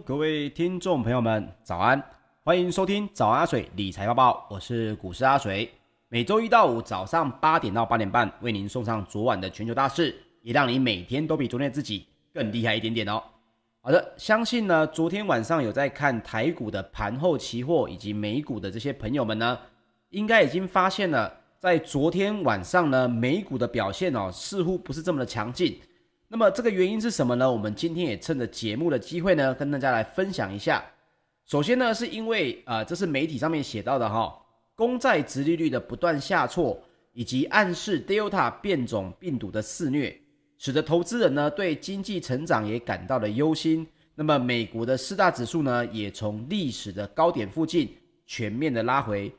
各位听众朋友们，早安！欢迎收听早安阿水理财报报，我是股市阿水。每周一到五早上八点到八点半，为您送上昨晚的全球大事，也让你每天都比昨天自己更厉害一点点哦。好的，相信呢，昨天晚上有在看台股的盘后期货以及美股的这些朋友们呢，应该已经发现了，在昨天晚上呢，美股的表现哦，似乎不是这么的强劲。那么这个原因是什么呢？我们今天也趁着节目的机会呢，跟大家来分享一下。首先呢，是因为呃，这是媒体上面写到的哈、公债殖利率的不断下挫，以及暗示 Delta 变种病毒的肆虐，使得投资人呢对经济成长也感到了忧心。那么美国的四大指数呢，也从历史的高点附近全面的拉回，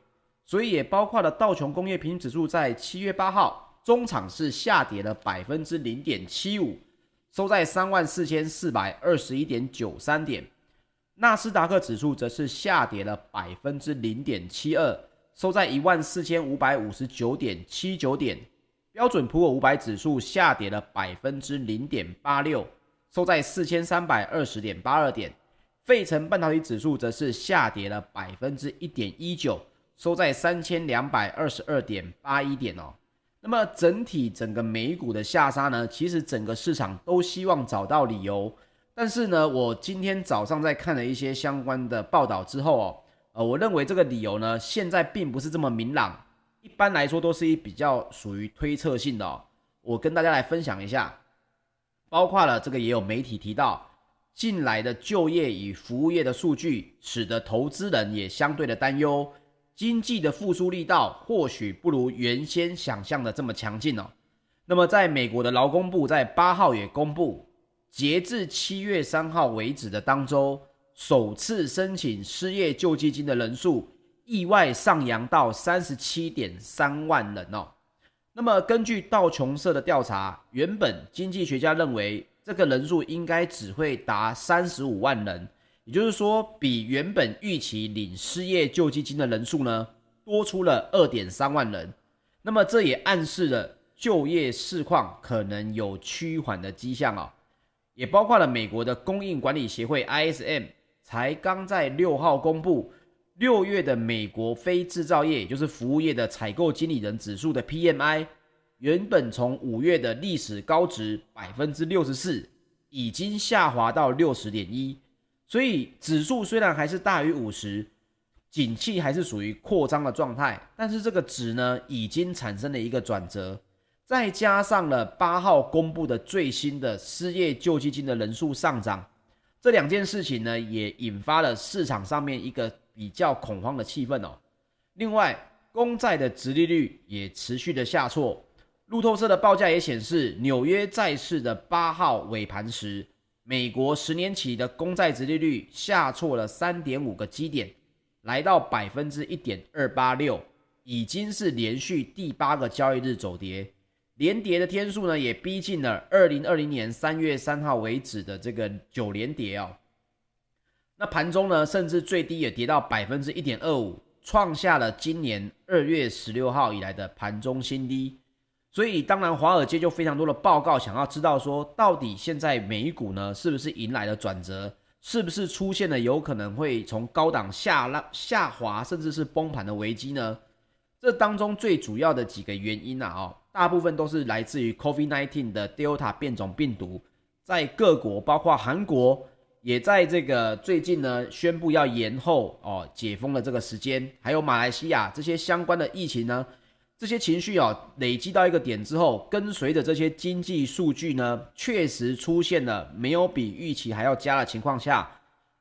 所以也包括了道琼工业平均指数在七月八号。中场是下跌了百分之零点七五，收在三万四千四百二十一点九三点。纳斯达克指数则是下跌了百分之零点七二，收在一万四千五百五十九点七九点。标准普尔五百指数下跌了百分之零点八六，收在四千三百二十点八二点。费城半导体指数则是下跌了百分之一点一九，收在三千两百二十二点八一点哦。那么整体整个美股的下杀呢，其实整个市场都希望找到理由，但是呢，我今天早上在看了一些相关的报道之后哦，呃，我认为这个理由呢，现在并不是这么明朗，一般来说都是一比较属于推测性的哦。我跟大家来分享一下，包括了这个也有媒体提到，近来的就业与服务业的数据，使得投资人也相对的担忧。经济的复苏力道或许不如原先想象的这么强劲哦。那么，在美国的劳工部在八号也公布，截至七月三号为止的当周，首次申请失业救济金的人数意外上扬到三十七点三万人哦。那么，根据道琼社的调查，原本经济学家认为这个人数应该只会达三十五万人。也就是说，比原本预期领失业救济金的人数呢，多出了二点三万人。那么这也暗示了就业市况可能有趋缓的迹象啊、哦。也包括了美国的供应管理协会 ISM 才刚在六号公布六月的美国非制造业，也就是服务业的采购经理人指数的 PMI，原本从五月的历史高值百分之六十四，已经下滑到六十点一。所以指数虽然还是大于五十，景气还是属于扩张的状态，但是这个值呢，已经产生了一个转折，再加上了八号公布的最新的失业救济金的人数上涨，这两件事情呢，也引发了市场上面一个比较恐慌的气氛哦。另外，公债的殖利率也持续的下挫，路透社的报价也显示，纽约债市的八号尾盘时。美国十年期的公债殖利率下挫了三点五个基点，来到百分之一点二八六，已经是连续第八个交易日走跌，连跌的天数呢也逼近了二零二零年三月三号为止的这个九连跌哦。那盘中呢，甚至最低也跌到百分之一点二五，创下了今年二月十六号以来的盘中新低。所以，当然，华尔街就非常多的报告，想要知道说，到底现在美股呢，是不是迎来了转折，是不是出现了有可能会从高档下拉下滑，甚至是崩盘的危机呢？这当中最主要的几个原因啊，哦，大部分都是来自于 COVID-19 的 Delta 变种病毒，在各国，包括韩国，也在这个最近呢，宣布要延后哦解封的这个时间，还有马来西亚这些相关的疫情呢。这些情绪啊，累积到一个点之后，跟随着这些经济数据呢，确实出现了没有比预期还要加的情况下，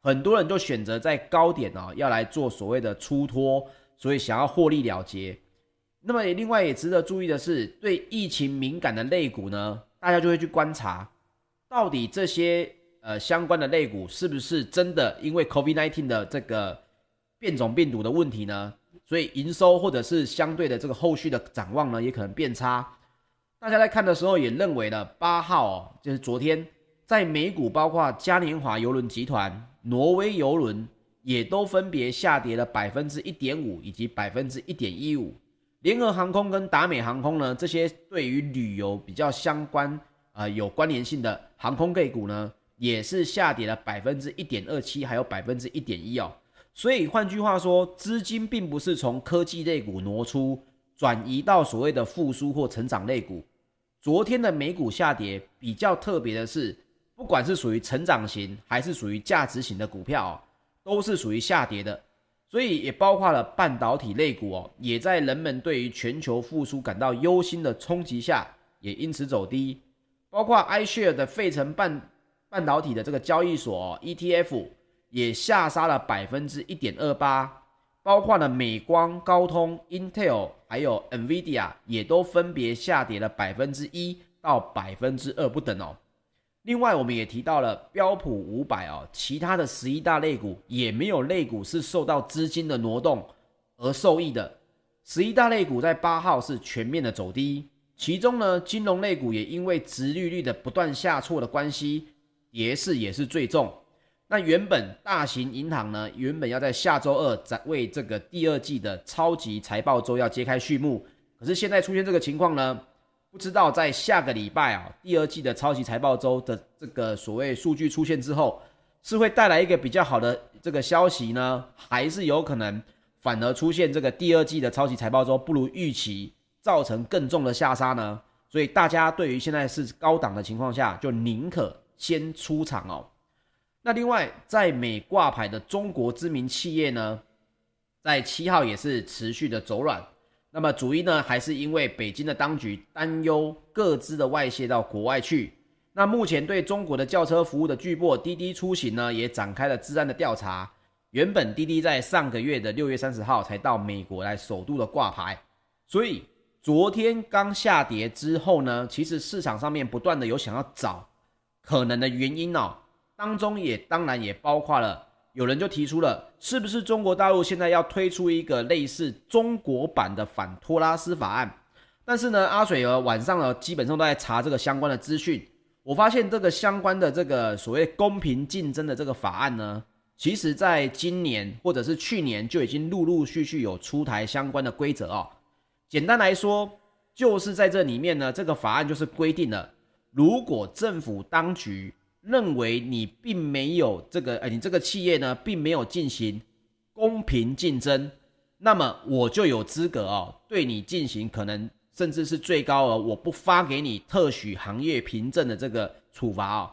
很多人就选择在高点啊，要来做所谓的出脱，所以想要获利了结。那么另外也值得注意的是，对疫情敏感的类股呢，大家就会去观察，到底这些呃相关的类股是不是真的因为 COVID-19 的这个变种病毒的问题呢？所以营收或者是相对的这个后续的展望呢，也可能变差。大家在看的时候也认为了，八号哦，就是昨天在美股，包括嘉年华邮轮集团、挪威邮轮也都分别下跌了百分之一点五以及百分之一点一五。联合航空跟达美航空呢，这些对于旅游比较相关、呃、有关联性的航空类股呢，也是下跌了百分之一点二七，还有百分之一点一哦。所以换句话说，资金并不是从科技类股挪出，转移到所谓的复苏或成长类股。昨天的美股下跌比较特别的是，不管是属于成长型还是属于价值型的股票，都是属于下跌的。所以也包括了半导体类股哦，也在人们对于全球复苏感到忧心的冲击下，也因此走低。包括 iShare 的费城半半导体的这个交易所 ETF。也下杀了百分之一点二八，包括了美光、高通、Intel 还有 NVIDIA 也都分别下跌了百分之一到百分之二不等哦。另外，我们也提到了标普五百哦，其他的十一大类股也没有类股是受到资金的挪动而受益的。十一大类股在八号是全面的走低，其中呢，金融类股也因为殖利率的不断下挫的关系，跌势也是最重。那原本大型银行呢，原本要在下周二在为这个第二季的超级财报周要揭开序幕，可是现在出现这个情况呢，不知道在下个礼拜啊，第二季的超级财报周的这个所谓数据出现之后，是会带来一个比较好的这个消息呢，还是有可能反而出现这个第二季的超级财报周不如预期，造成更重的下杀呢？所以大家对于现在是高档的情况下，就宁可先出场哦。那另外，在美挂牌的中国知名企业呢，在七号也是持续的走软。那么主因呢，还是因为北京的当局担忧各资的外泄到国外去。那目前对中国的轿车服务的巨擘滴滴出行呢，也展开了治安的调查。原本滴滴在上个月的六月三十号才到美国来首度的挂牌，所以昨天刚下跌之后呢，其实市场上面不断的有想要找可能的原因哦。当中也当然也包括了，有人就提出了，是不是中国大陆现在要推出一个类似中国版的反托拉斯法案？但是呢，阿水儿晚上呢基本上都在查这个相关的资讯，我发现这个相关的这个所谓公平竞争的这个法案呢，其实在今年或者是去年就已经陆陆续续有出台相关的规则哦。简单来说，就是在这里面呢，这个法案就是规定了，如果政府当局认为你并没有这个，呃，你这个企业呢，并没有进行公平竞争，那么我就有资格哦，对你进行可能甚至是最高额，我不发给你特许行业凭证的这个处罚哦。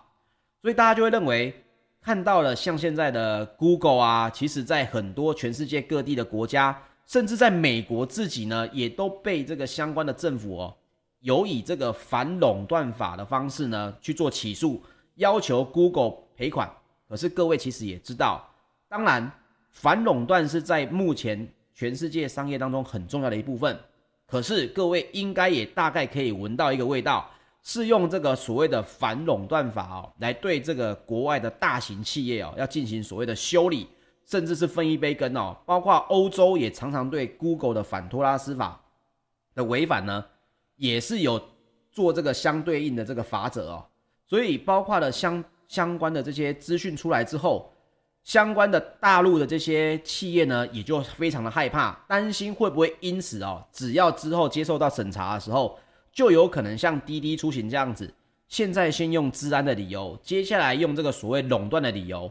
所以大家就会认为，看到了像现在的 Google 啊，其实在很多全世界各地的国家，甚至在美国自己呢，也都被这个相关的政府哦，有以这个反垄断法的方式呢去做起诉。要求 Google 赔款，可是各位其实也知道，当然反垄断是在目前全世界商业当中很重要的一部分。可是各位应该也大概可以闻到一个味道，是用这个所谓的反垄断法哦，来对这个国外的大型企业哦，要进行所谓的修理，甚至是分一杯羹哦。包括欧洲也常常对 Google 的反托拉斯法的违反呢，也是有做这个相对应的这个法则哦。所以，包括了相相关的这些资讯出来之后，相关的大陆的这些企业呢，也就非常的害怕，担心会不会因此哦，只要之后接受到审查的时候，就有可能像滴滴出行这样子，现在先用治安的理由，接下来用这个所谓垄断的理由，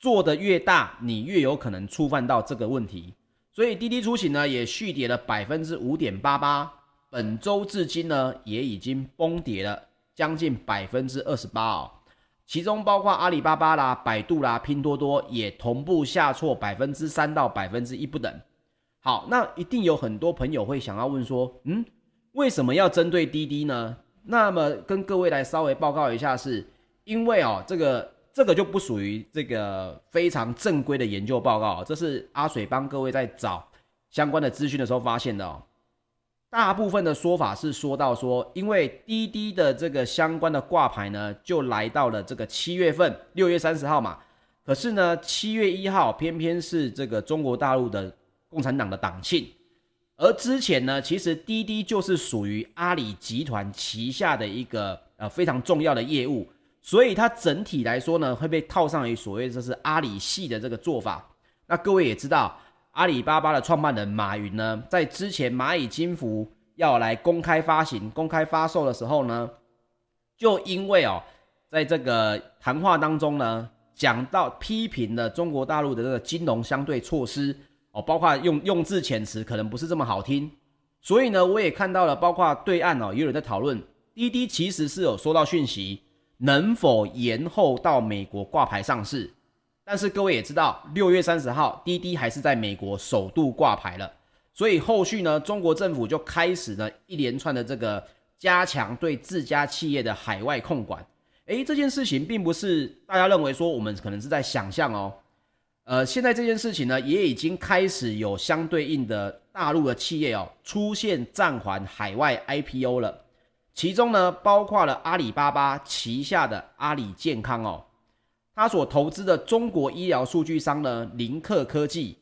做得越大，你越有可能触犯到这个问题。所以，滴滴出行呢，也续跌了百分之五点八八，本周至今呢，也已经崩跌了。将近百分之二十八哦，其中包括阿里巴巴啦、百度啦、拼多多也同步下挫百分之三到百分之一不等。好，那一定有很多朋友会想要问说，嗯，为什么要针对滴滴呢？那么跟各位来稍微报告一下是，是因为哦，这个这个就不属于这个非常正规的研究报告，这是阿水帮各位在找相关的资讯的时候发现的哦。大部分的说法是说到说，因为滴滴的这个相关的挂牌呢，就来到了这个七月份，六月三十号嘛。可是呢，七月一号偏偏是这个中国大陆的共产党的党庆，而之前呢，其实滴滴就是属于阿里集团旗下的一个呃非常重要的业务，所以它整体来说呢，会被套上于所谓这是阿里系的这个做法。那各位也知道。阿里巴巴的创办人马云呢，在之前蚂蚁金服要来公开发行、公开发售的时候呢，就因为哦，在这个谈话当中呢，讲到批评了中国大陆的这个金融相对措施哦，包括用用字遣词可能不是这么好听，所以呢，我也看到了，包括对岸哦，也有人在讨论滴滴其实是有收到讯息，能否延后到美国挂牌上市。但是各位也知道，六月三十号，滴滴还是在美国首度挂牌了，所以后续呢，中国政府就开始了一连串的这个加强对自家企业的海外控管。诶，这件事情并不是大家认为说我们可能是在想象哦，呃，现在这件事情呢，也已经开始有相对应的大陆的企业哦出现暂缓海外 IPO 了，其中呢，包括了阿里巴巴旗下的阿里健康哦。他所投资的中国医疗数据商呢，林克科技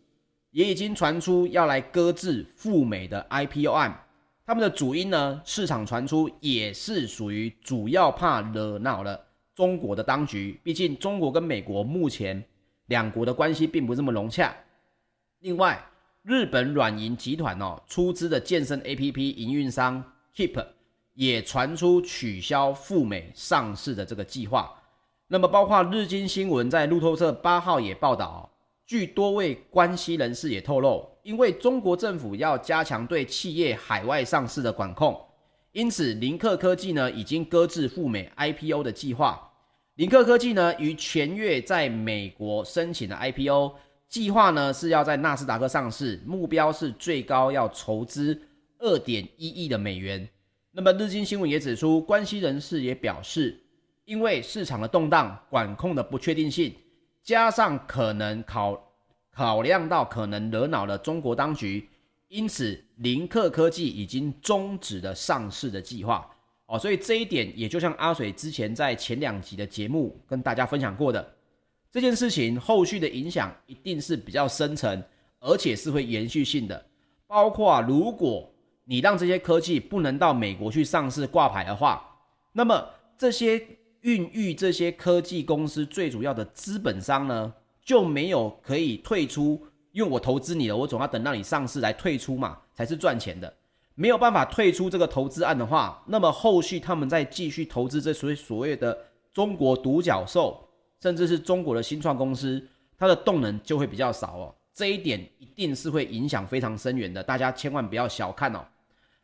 也已经传出要来搁置赴美的 IPO 案。他们的主因呢，市场传出也是属于主要怕惹恼了中国的当局。毕竟中国跟美国目前两国的关系并不这么融洽。另外，日本软银集团哦出资的健身 APP 营运商 Keep 也传出取消赴美上市的这个计划。那么，包括日经新闻在路透社八号也报道，据多位关系人士也透露，因为中国政府要加强对企业海外上市的管控，因此林克科技呢已经搁置赴美 IPO 的计划。林克科技呢于前月在美国申请的 IPO 计划呢是要在纳斯达克上市，目标是最高要筹资二点一亿的美元。那么日经新闻也指出，关系人士也表示。因为市场的动荡、管控的不确定性，加上可能考考量到可能惹恼了中国当局，因此林克科技已经终止了上市的计划。哦，所以这一点也就像阿水之前在前两集的节目跟大家分享过的，这件事情后续的影响一定是比较深层，而且是会延续性的。包括如果你让这些科技不能到美国去上市挂牌的话，那么这些。孕育这些科技公司最主要的资本商呢，就没有可以退出，因为我投资你了，我总要等到你上市来退出嘛，才是赚钱的。没有办法退出这个投资案的话，那么后续他们再继续投资这所所谓的中国独角兽，甚至是中国的新创公司，它的动能就会比较少哦。这一点一定是会影响非常深远的，大家千万不要小看哦。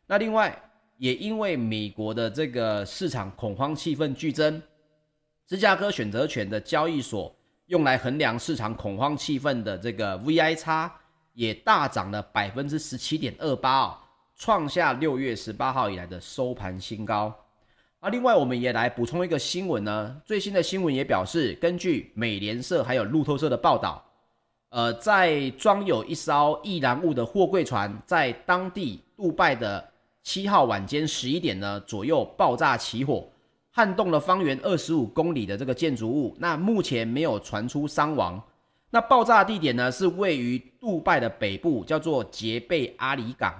那另外，也因为美国的这个市场恐慌气氛剧增。芝加哥选择权的交易所用来衡量市场恐慌气氛的这个 VIX 也大涨了百分之十七点二八哦，创下六月十八号以来的收盘新高。啊，另外我们也来补充一个新闻呢，最新的新闻也表示，根据美联社还有路透社的报道，呃，在装有一艘易燃物的货柜船在当地杜拜的七号晚间十一点呢左右爆炸起火。撼动了方圆二十五公里的这个建筑物，那目前没有传出伤亡。那爆炸地点呢是位于杜拜的北部，叫做杰贝阿里港，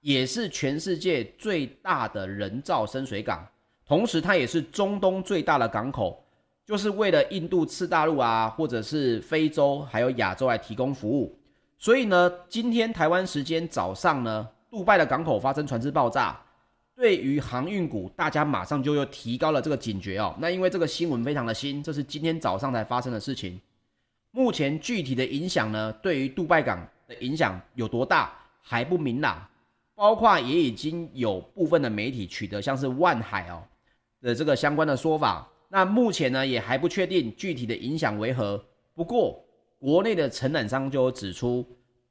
也是全世界最大的人造深水港，同时它也是中东最大的港口，就是为了印度次大陆啊，或者是非洲还有亚洲来提供服务。所以呢，今天台湾时间早上呢，杜拜的港口发生船只爆炸。对于航运股，大家马上就又提高了这个警觉哦。那因为这个新闻非常的新，这是今天早上才发生的事情。目前具体的影响呢，对于杜拜港的影响有多大还不明朗。包括也已经有部分的媒体取得像是万海哦的这个相关的说法。那目前呢也还不确定具体的影响为何。不过国内的承揽商就有指出。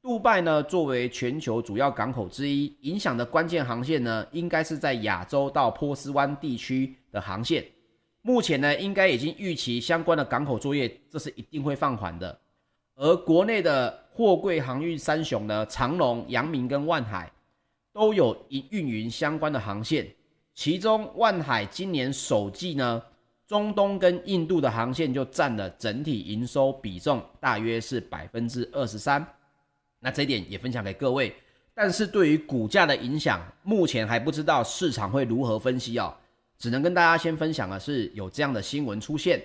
杜拜呢，作为全球主要港口之一，影响的关键航线呢，应该是在亚洲到波斯湾地区的航线。目前呢，应该已经预期相关的港口作业，这是一定会放缓的。而国内的货柜航运三雄呢，长荣、阳明跟万海都有运营相关的航线。其中，万海今年首季呢，中东跟印度的航线就占了整体营收比重，大约是百分之二十三。那这一点也分享给各位，但是对于股价的影响，目前还不知道市场会如何分析哦，只能跟大家先分享的是有这样的新闻出现。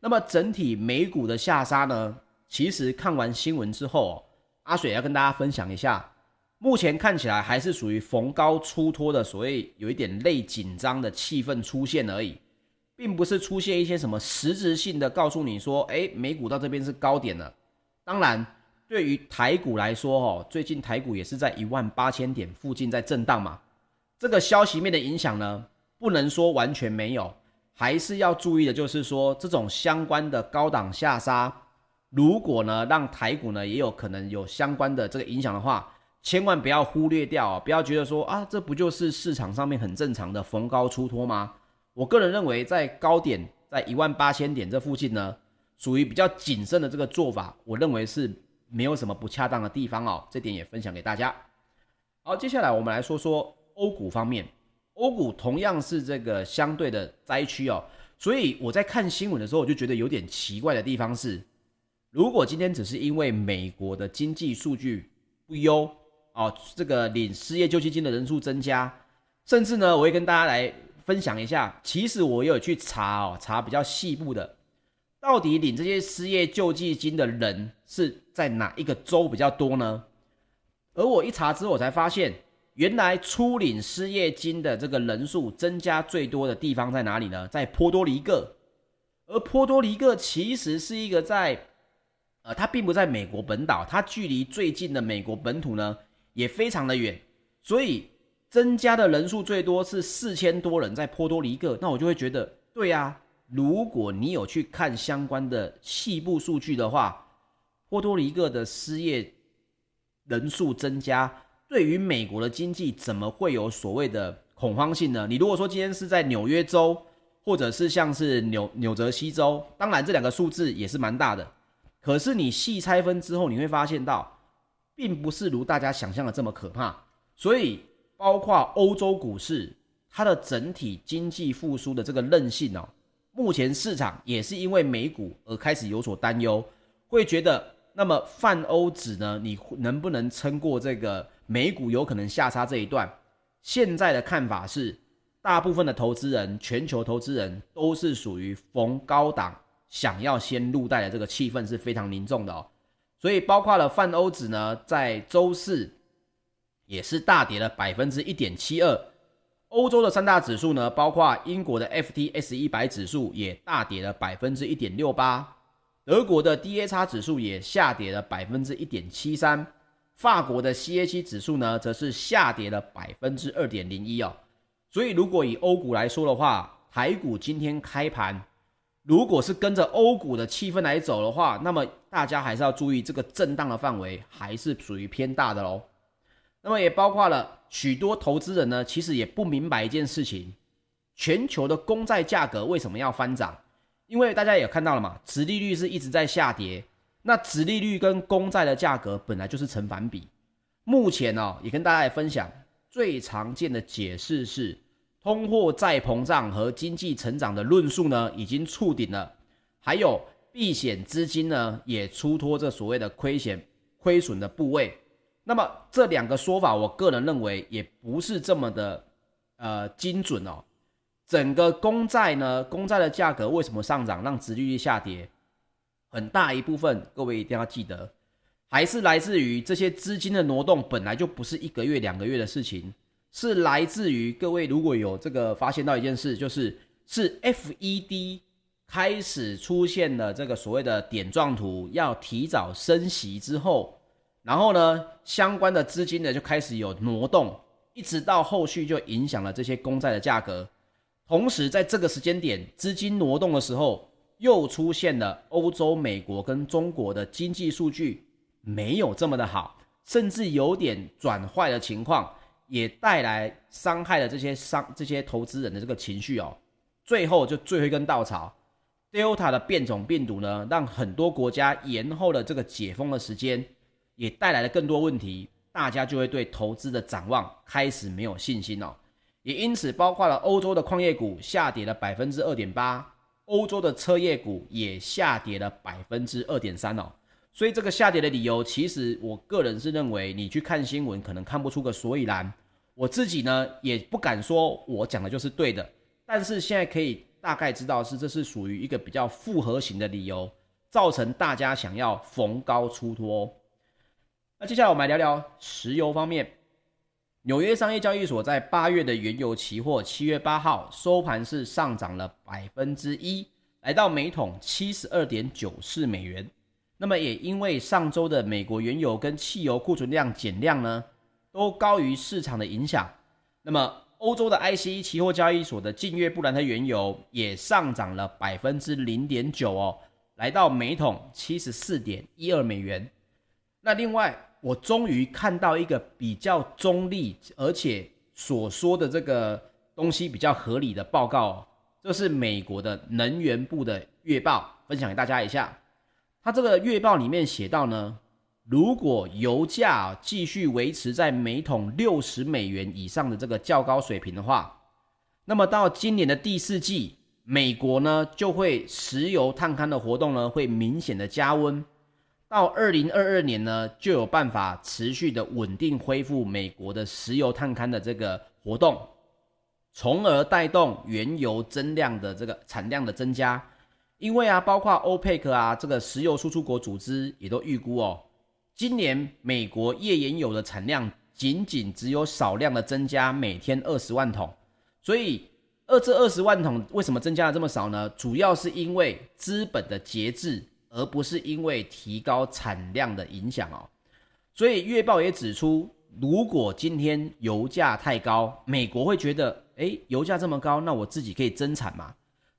那么整体美股的下杀呢，其实看完新闻之后哦，阿水要跟大家分享一下，目前看起来还是属于逢高出脱的所谓有一点类紧张的气氛出现而已，并不是出现一些什么实质性的告诉你说，哎，美股到这边是高点了。当然，对于台股来说，哦，最近台股也是在一万八千点附近在震荡嘛。这个消息面的影响呢，不能说完全没有，还是要注意的，就是说这种相关的高档下杀，如果呢让台股呢也有可能有相关的这个影响的话，千万不要忽略掉哦，不要觉得说啊，这不就是市场上面很正常的逢高出脱吗？我个人认为，在高点在一万八千点这附近呢，属于比较谨慎的这个做法，我认为是没有什么不恰当的地方哦，这点也分享给大家。好，接下来我们来说说。欧股方面，欧股同样是这个相对的灾区哦，所以我在看新闻的时候，我就觉得有点奇怪的地方是，如果今天只是因为美国的经济数据不优哦，这个领失业救济金的人数增加，甚至呢，我会跟大家来分享一下，其实我有去查哦，查比较细部的，到底领这些失业救济金的人是在哪一个州比较多呢？而我一查之后，我才发现。原来初领失业金的这个人数增加最多的地方在哪里呢？在波多黎各，而波多黎各其实是一个在，呃，它并不在美国本岛，它距离最近的美国本土呢也非常的远，所以增加的人数最多是四千多人在波多黎各，那我就会觉得，对啊，如果你有去看相关的细部数据的话，波多黎各的失业人数增加。对于美国的经济怎么会有所谓的恐慌性呢？你如果说今天是在纽约州，或者是像是纽纽泽西州，当然这两个数字也是蛮大的。可是你细拆分之后，你会发现到，并不是如大家想象的这么可怕。所以，包括欧洲股市，它的整体经济复苏的这个韧性哦，目前市场也是因为美股而开始有所担忧，会觉得。那么泛欧指呢？你能不能撑过这个美股有可能下杀这一段？现在的看法是，大部分的投资人，全球投资人都是属于逢高档想要先入袋的这个气氛是非常凝重的哦。所以包括了泛欧指呢，在周四也是大跌了百分之一点七二。欧洲的三大指数呢，包括英国的 FTS 一百指数也大跌了百分之一点六八。德国的 DAX 指数也下跌了百分之一点七三，法国的 CAC 指数呢，则是下跌了百分之二点零一哦。所以，如果以欧股来说的话，台股今天开盘，如果是跟着欧股的气氛来走的话，那么大家还是要注意这个震荡的范围还是属于偏大的喽。那么也包括了许多投资人呢，其实也不明白一件事情：全球的公债价格为什么要翻涨？因为大家也看到了嘛，殖利率是一直在下跌，那殖利率跟公债的价格本来就是成反比。目前呢、哦，也跟大家来分享最常见的解释是，通货再膨胀和经济成长的论述呢已经触顶了，还有避险资金呢也出脱这所谓的亏险亏损的部位。那么这两个说法，我个人认为也不是这么的呃精准哦。整个公债呢，公债的价格为什么上涨，让殖利率下跌？很大一部分，各位一定要记得，还是来自于这些资金的挪动，本来就不是一个月、两个月的事情，是来自于各位如果有这个发现到一件事，就是是 FED 开始出现了这个所谓的点状图，要提早升息之后，然后呢，相关的资金呢就开始有挪动，一直到后续就影响了这些公债的价格。同时，在这个时间点，资金挪动的时候，又出现了欧洲、美国跟中国的经济数据没有这么的好，甚至有点转坏的情况，也带来伤害了这些商这些投资人的这个情绪哦。最后就最后一根稻草，Delta 的变种病毒呢，让很多国家延后了这个解封的时间，也带来了更多问题，大家就会对投资的展望开始没有信心哦。也因此，包括了欧洲的矿业股下跌了百分之二点八，欧洲的车业股也下跌了百分之二点三哦。所以这个下跌的理由，其实我个人是认为，你去看新闻可能看不出个所以然。我自己呢，也不敢说我讲的就是对的，但是现在可以大概知道是这是属于一个比较复合型的理由，造成大家想要逢高出脱。那接下来我们来聊聊石油方面。纽约商业交易所在八月的原油期货七月八号收盘是上涨了百分之一，来到每桶七十二点九四美元。那么也因为上周的美国原油跟汽油库存量减量呢，都高于市场的影响。那么欧洲的 ICE 期货交易所的近月布兰特原油也上涨了百分之零点九哦，来到每桶七十四点一二美元。那另外。我终于看到一个比较中立，而且所说的这个东西比较合理的报告哦，这是美国的能源部的月报，分享给大家一下。它这个月报里面写到呢，如果油价继续维持在每桶六十美元以上的这个较高水平的话，那么到今年的第四季，美国呢就会石油探勘的活动呢会明显的加温。到二零二二年呢，就有办法持续的稳定恢复美国的石油探勘的这个活动，从而带动原油增量的这个产量的增加。因为啊，包括欧佩克啊，这个石油输出国组织也都预估哦，今年美国页岩油的产量仅仅只有少量的增加，每天二十万桶。所以二这二十万桶为什么增加了这么少呢？主要是因为资本的节制。而不是因为提高产量的影响哦，所以月报也指出，如果今天油价太高，美国会觉得，诶，油价这么高，那我自己可以增产嘛？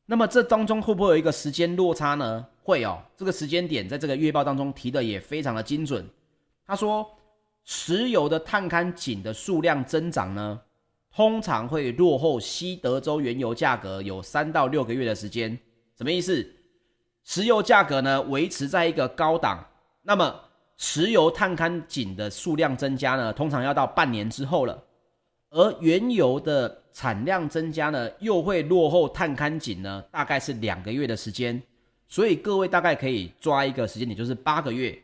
那么这当中会不会有一个时间落差呢？会哦，这个时间点在这个月报当中提的也非常的精准。他说，石油的探勘井的数量增长呢，通常会落后西德州原油价格有三到六个月的时间，什么意思？石油价格呢，维持在一个高档，那么石油探勘井的数量增加呢，通常要到半年之后了。而原油的产量增加呢，又会落后探勘井呢，大概是两个月的时间。所以各位大概可以抓一个时间点，就是八个月。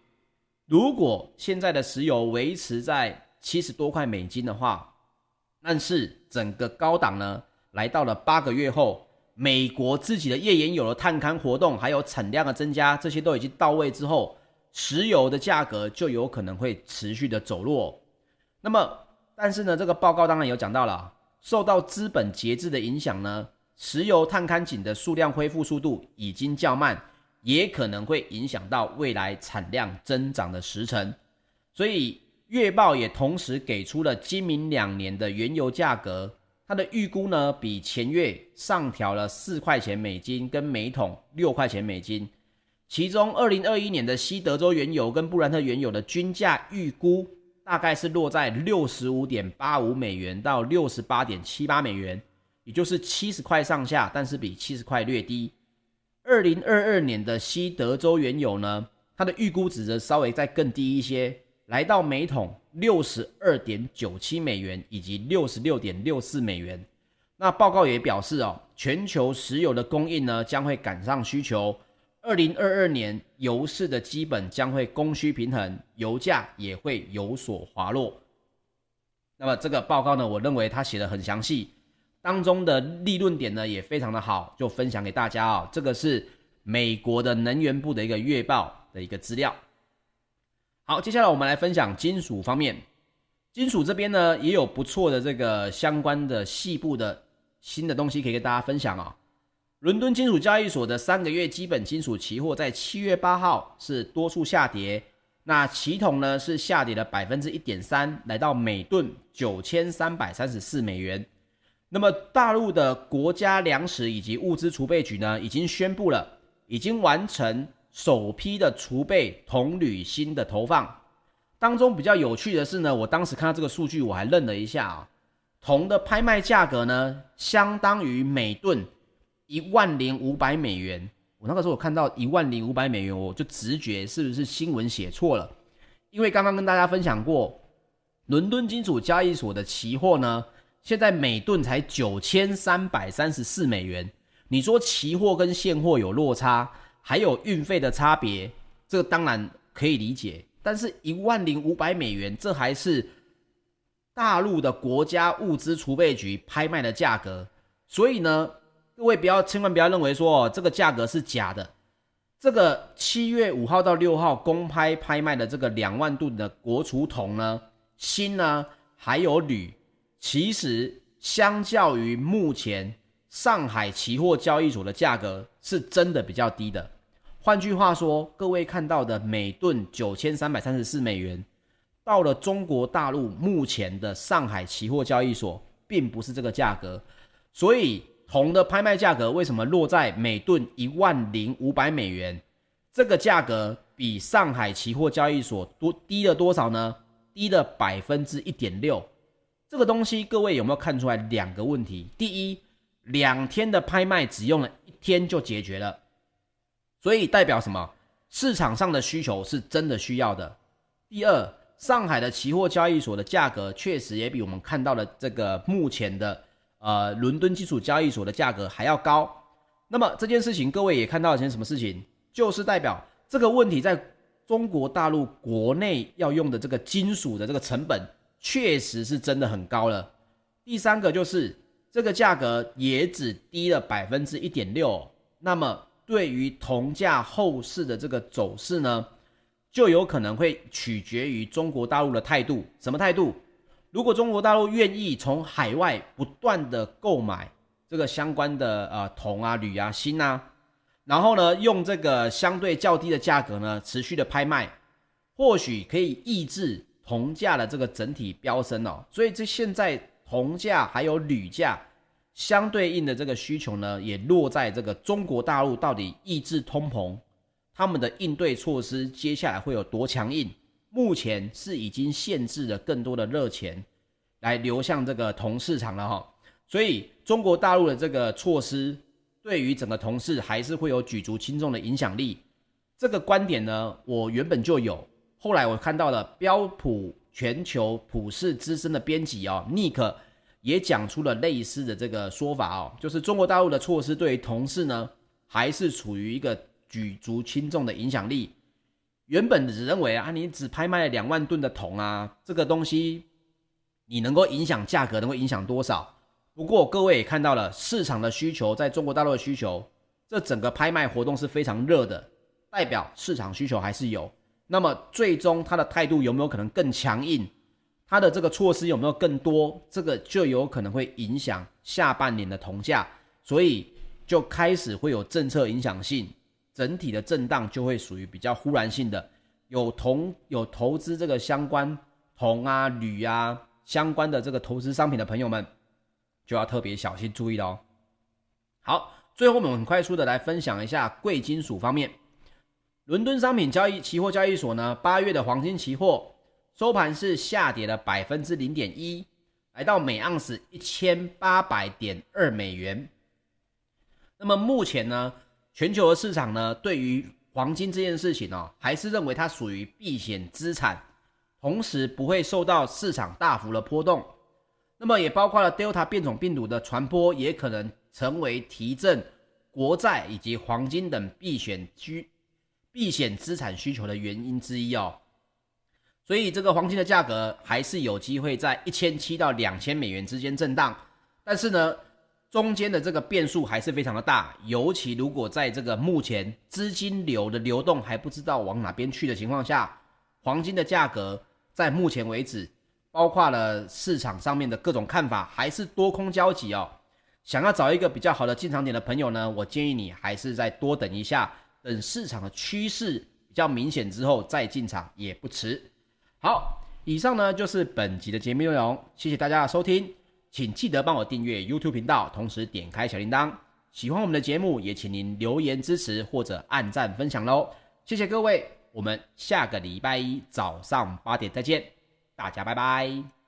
如果现在的石油维持在七十多块美金的话，但是整个高档呢，来到了八个月后。美国自己的页岩油的探勘活动，还有产量的增加，这些都已经到位之后，石油的价格就有可能会持续的走弱。那么，但是呢，这个报告当然有讲到了，受到资本节制的影响呢，石油探勘井的数量恢复速度已经较慢，也可能会影响到未来产量增长的时程。所以，月报也同时给出了今明两年的原油价格。它的预估呢，比前月上调了四块钱美金，跟每桶六块钱美金。其中，二零二一年的西德州原油跟布兰特原油的均价预估大概是落在六十五点八五美元到六十八点七八美元，也就是七十块上下，但是比七十块略低。二零二二年的西德州原油呢，它的预估值则稍微再更低一些。来到每桶六十二点九七美元以及六十六点六四美元。那报告也表示哦，全球石油的供应呢将会赶上需求。二零二二年油市的基本将会供需平衡，油价也会有所滑落。那么这个报告呢，我认为它写得很详细，当中的立论点呢也非常的好，就分享给大家哦。这个是美国的能源部的一个月报的一个资料。好，接下来我们来分享金属方面。金属这边呢，也有不错的这个相关的细部的新的东西可以跟大家分享啊、哦。伦敦金属交易所的三个月基本金属期货在七月八号是多数下跌，那期铜呢是下跌了百分之一点三，来到每吨九千三百三十四美元。那么大陆的国家粮食以及物资储备局呢，已经宣布了，已经完成。首批的储备铜铝锌的投放当中比较有趣的是呢，我当时看到这个数据，我还愣了一下啊。铜的拍卖价格呢，相当于每吨一万零五百美元。我那个时候我看到一万零五百美元，我就直觉是不是新闻写错了？因为刚刚跟大家分享过，伦敦金属交易所的期货呢，现在每吨才九千三百三十四美元。你说期货跟现货有落差？还有运费的差别，这个当然可以理解，但是一万零五百美元，这还是大陆的国家物资储备局拍卖的价格，所以呢，各位不要千万不要认为说哦这个价格是假的，这个七月五号到六号公开拍卖的这个两万吨的国储铜呢，锌呢，还有铝，其实相较于目前上海期货交易所的价格，是真的比较低的。换句话说，各位看到的每吨九千三百三十四美元，到了中国大陆目前的上海期货交易所，并不是这个价格。所以铜的拍卖价格为什么落在每吨一万零五百美元？这个价格比上海期货交易所多低了多少呢？低了百分之一点六。这个东西各位有没有看出来两个问题？第一，两天的拍卖只用了一天就解决了，所以代表什么？市场上的需求是真的需要的。第二，上海的期货交易所的价格确实也比我们看到的这个目前的呃伦敦基础交易所的价格还要高。那么这件事情各位也看到了些什么事情？就是代表这个问题在中国大陆国内要用的这个金属的这个成本确实是真的很高了。第三个就是这个价格也只低了百分之一点六，那么对于铜价后市的这个走势呢，就有可能会取决于中国大陆的态度。什么态度？如果中国大陆愿意从海外不断的购买这个相关的呃铜啊、铝啊、锌啊。然后呢，用这个相对较低的价格呢，持续的拍卖，或许可以抑制铜价的这个整体飙升哦。所以这现在铜价还有铝价相对应的这个需求呢，也落在这个中国大陆到底抑制通膨，他们的应对措施接下来会有多强硬？目前是已经限制了更多的热钱来流向这个铜市场了哈。所以中国大陆的这个措施。对于整个铜市还是会有举足轻重的影响力，这个观点呢，我原本就有。后来我看到了标普全球普世资深的编辑哦，Nick 也讲出了类似的这个说法哦，就是中国大陆的措施对于铜市呢，还是处于一个举足轻重的影响力。原本只认为啊，你只拍卖了两万吨的铜啊，这个东西你能够影响价格，能够影响多少？不过各位也看到了市场的需求，在中国大陆的需求，这整个拍卖活动是非常热的，代表市场需求还是有。那么最终他的态度有没有可能更强硬？它的这个措施有没有更多？这个就有可能会影响下半年的铜价，所以就开始会有政策影响性，整体的震荡就会属于比较忽然性的。有铜有投资这个相关铜啊、铝啊相关的这个投资商品的朋友们。就要特别小心注意了哦。好，最后我们很快速的来分享一下贵金属方面。伦敦商品交易期货交易所呢，八月的黄金期货收盘是下跌了百分之零点一，来到每盎司一千八百点二美元。那么目前呢，全球的市场呢，对于黄金这件事情呢、哦，还是认为它属于避险资产，同时不会受到市场大幅的波动。那么也包括了 Delta 变种病毒的传播，也可能成为提振国债以及黄金等避险需避险资产需求的原因之一哦。所以这个黄金的价格还是有机会在一千七到两千美元之间震荡，但是呢，中间的这个变数还是非常的大，尤其如果在这个目前资金流的流动还不知道往哪边去的情况下，黄金的价格在目前为止。包括了市场上面的各种看法，还是多空交集哦。想要找一个比较好的进场点的朋友呢，我建议你还是再多等一下，等市场的趋势比较明显之后再进场也不迟。好，以上呢就是本集的节目内容，谢谢大家的收听，请记得帮我订阅 YouTube 频道，同时点开小铃铛。喜欢我们的节目，也请您留言支持或者按赞分享喽。谢谢各位，我们下个礼拜一早上八点再见。大家拜拜。